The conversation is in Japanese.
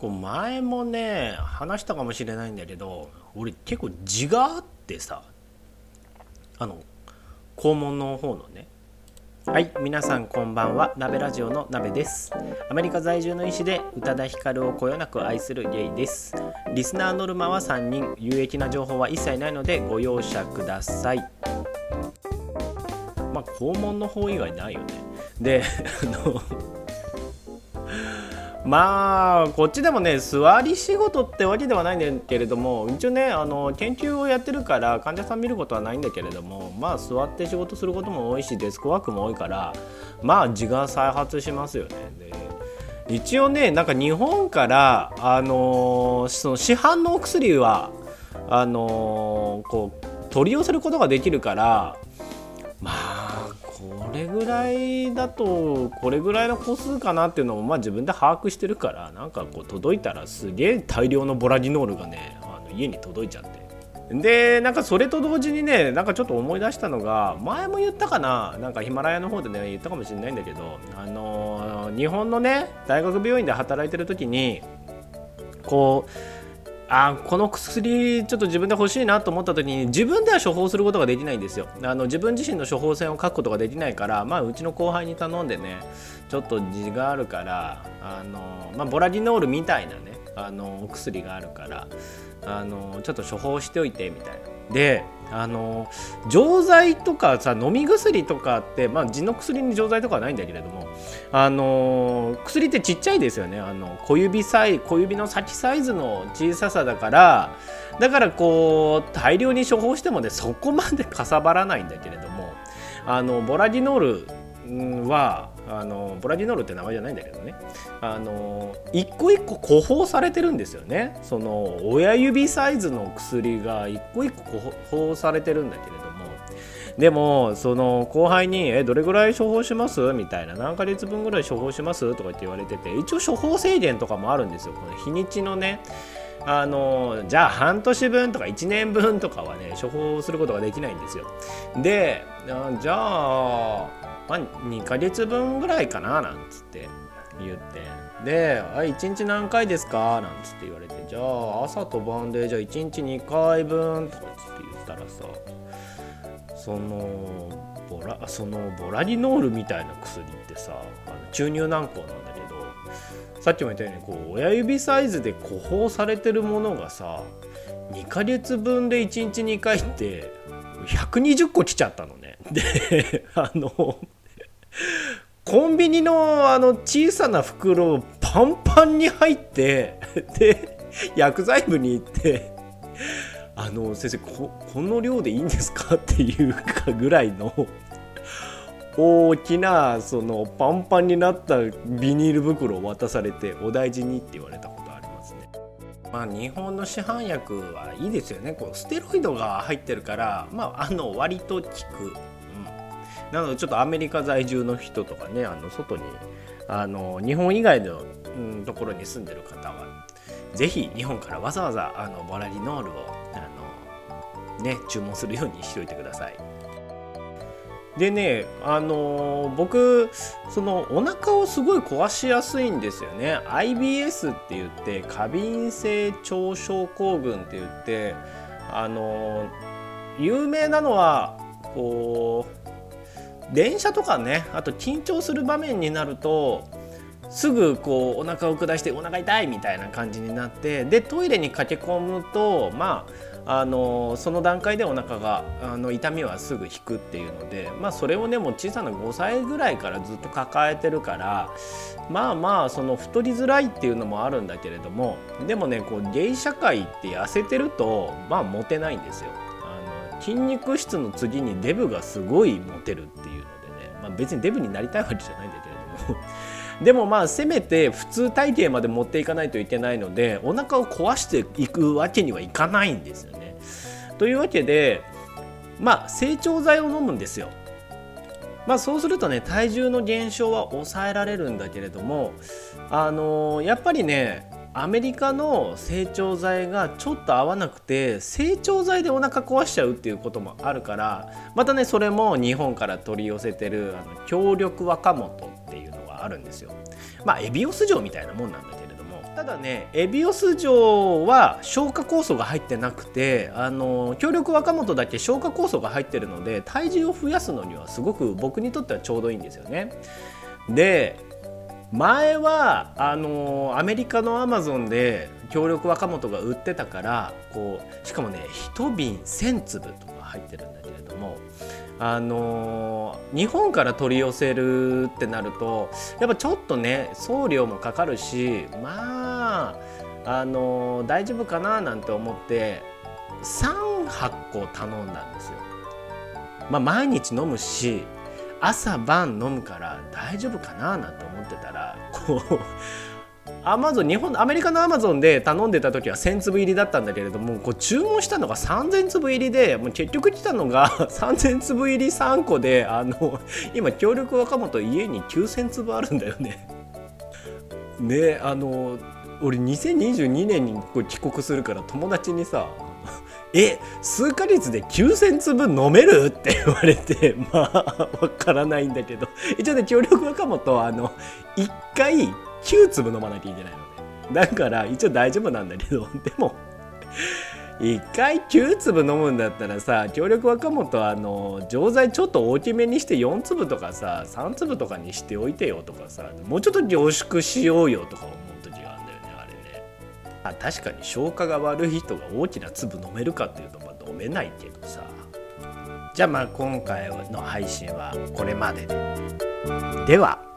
こう前もね話したかもしれないんだけど俺結構字があってさあの肛門の方のね。はい。皆さんこんばんは。鍋ラジオの鍋です。アメリカ在住の医師で宇多田ヒカルをこよなく愛するゲイです。リスナーノルマは3人。有益な情報は一切ないのでご容赦ください。まあ肛門の方以外ないよね。であのまあこっちでもね座り仕事ってわけではないんだけれども一応ねあの研究をやってるから患者さん見ることはないんだけれどもまあ座って仕事することも多いしデスクワークも多いからまあ自が再発しますよね。で一応ねなんか日本からあのその市販のお薬はあのこう取り寄せることができるからこれぐらいだとこれぐらいの個数かなっていうのもまあ自分で把握してるからなんかこう届いたらすげえ大量のボラギノールがねあの家に届いちゃって。でなんかそれと同時にねなんかちょっと思い出したのが前も言ったかななんかヒマラヤの方でね言ったかもしれないんだけどあのー、日本のね大学病院で働いてる時にこうあこの薬ちょっと自分で欲しいなと思った時に自分では処方することができないんですよ。あの自分自身の処方箋を書くことができないからまあうちの後輩に頼んでねちょっと字があるからあの、まあ、ボラディノールみたいなねあのお薬があるからあのちょっと処方しておいてみたいな。であの錠剤とかさ飲み薬とかってまあ痔の薬に錠剤とかはないんだけれどもあの薬ってちっちゃいですよね。あの小指サイ小指の先サイズの小ささだからだからこう大量に処方してもねそこまでかさばらないんだけれどもあのボラディノールはあのボラディノールって名前じゃないんだけどね。あの一個一個個包されてるんですよね。その親指サイズの薬が一個一個個包されてるんだけれども。でもその後輩に「えどれぐらい処方します?」みたいな。何ヶ月分ぐらい処方します？とかって言われてて。一応処方制限とかもあるんですよ。この日にちのね。あのじゃあ半年分とか1年分とかはね処方することができないんですよ。でじゃあまあ、2ヶ月分ぐらいかななんつって言ってで「あ1日何回ですか?」なんつって言われて「じゃあ朝と晩でじゃあ1日2回分」とかつって言ったらさそのボラそのボラリノールみたいな薬ってさあの注入軟膏なんだけどさっきも言ったようにこう親指サイズで個包されてるものがさ2ヶ月分で1日2回って120個来ちゃったのね。であのコンビニのあの小さな袋パンパンに入って で薬剤部に行って「あの先生ここの量でいいんですか?」っていうかぐらいの大きなそのパンパンになったビニール袋を渡されて「お大事に」って言われたことありますね。まあ、日本の市販薬はいいですよねこうステロイドが入ってるから、まあ、あの割と効くなのでちょっとアメリカ在住の人とかねあの外にあの日本以外の、ところに住んでる方はぜひ日本からわざわざあのボラリノールをあの、ね、注文するようにしておいてください。でね、あのー、僕そのお腹をすごい壊しやすいんですよね IBS って言って過敏性腸症候群って言ってあのー、有名なのはこう電車とかねあと緊張する場面になるとすぐこうお腹を下してお腹痛いみたいな感じになってでトイレに駆け込むとまああのその段階でお腹があの痛みはすぐ引くっていうので、まあ、それをねもう小さな5歳ぐらいからずっと抱えてるからまあまあその太りづらいっていうのもあるんだけれどもでもねこうゲイ社会って痩せてるとまあモテないんですよ。筋肉質の次にデブがすごいモテるっていうのでねまあ、別にデブになりたいわけじゃないんだけれども でもまあせめて普通体型まで持っていかないといけないのでお腹を壊していくわけにはいかないんですよね。というわけでまあ成長剤を飲むんですよ。まあそうするとね体重の減少は抑えられるんだけれどもあのー、やっぱりねアメリカの成長剤がちょっと合わなくて成長剤でお腹壊しちゃうっていうこともあるからまたねそれも日本から取り寄せてるあの強力若元っていうのがあるんですよ。まあエビオス錠みたいなもんなんだけれどもただねエビオス錠は消化酵素が入ってなくてあの強力若元だけ消化酵素が入ってるので体重を増やすのにはすごく僕にとってはちょうどいいんですよねで前はあのアメリカのアマゾンで強力若元が売ってたからこうしかもね1瓶1000粒とか入ってるんだけれどもあのー、日本から取り寄せるってなるとやっぱちょっとね送料もかかるしまああのー、大丈夫かななんて思って3箱頼んだんですよ。まあ、毎日飲むし朝晩飲むから大丈夫かななんて思ってたらこうアマゾン日本アメリカのアマゾンで頼んでた時は1000粒入りだったんだけれどもこう注文したのが3000粒入りでもう結局来たのが 3000粒入り3個であの今協力若元家に9000粒あるんだよね。ねあの俺2022年に帰国するから友達にさえ数ヶ月で9000粒飲める？って言われてまあわからないんだけど。一応ね協力若元あの1回9粒飲まなきゃいけないのでだから一応大丈夫なんだけど。でも1回9粒飲むんだったらさ協力若元あの錠剤ちょっと大きめにして4粒とかさ3粒とかにしておいてよとかさもうちょっと凝縮しようよとか思あ確かに消化が悪い人が大きな粒飲めるかっていうとまあ飲めないけどさ。じゃあまあ今回の配信はこれまで。ででは。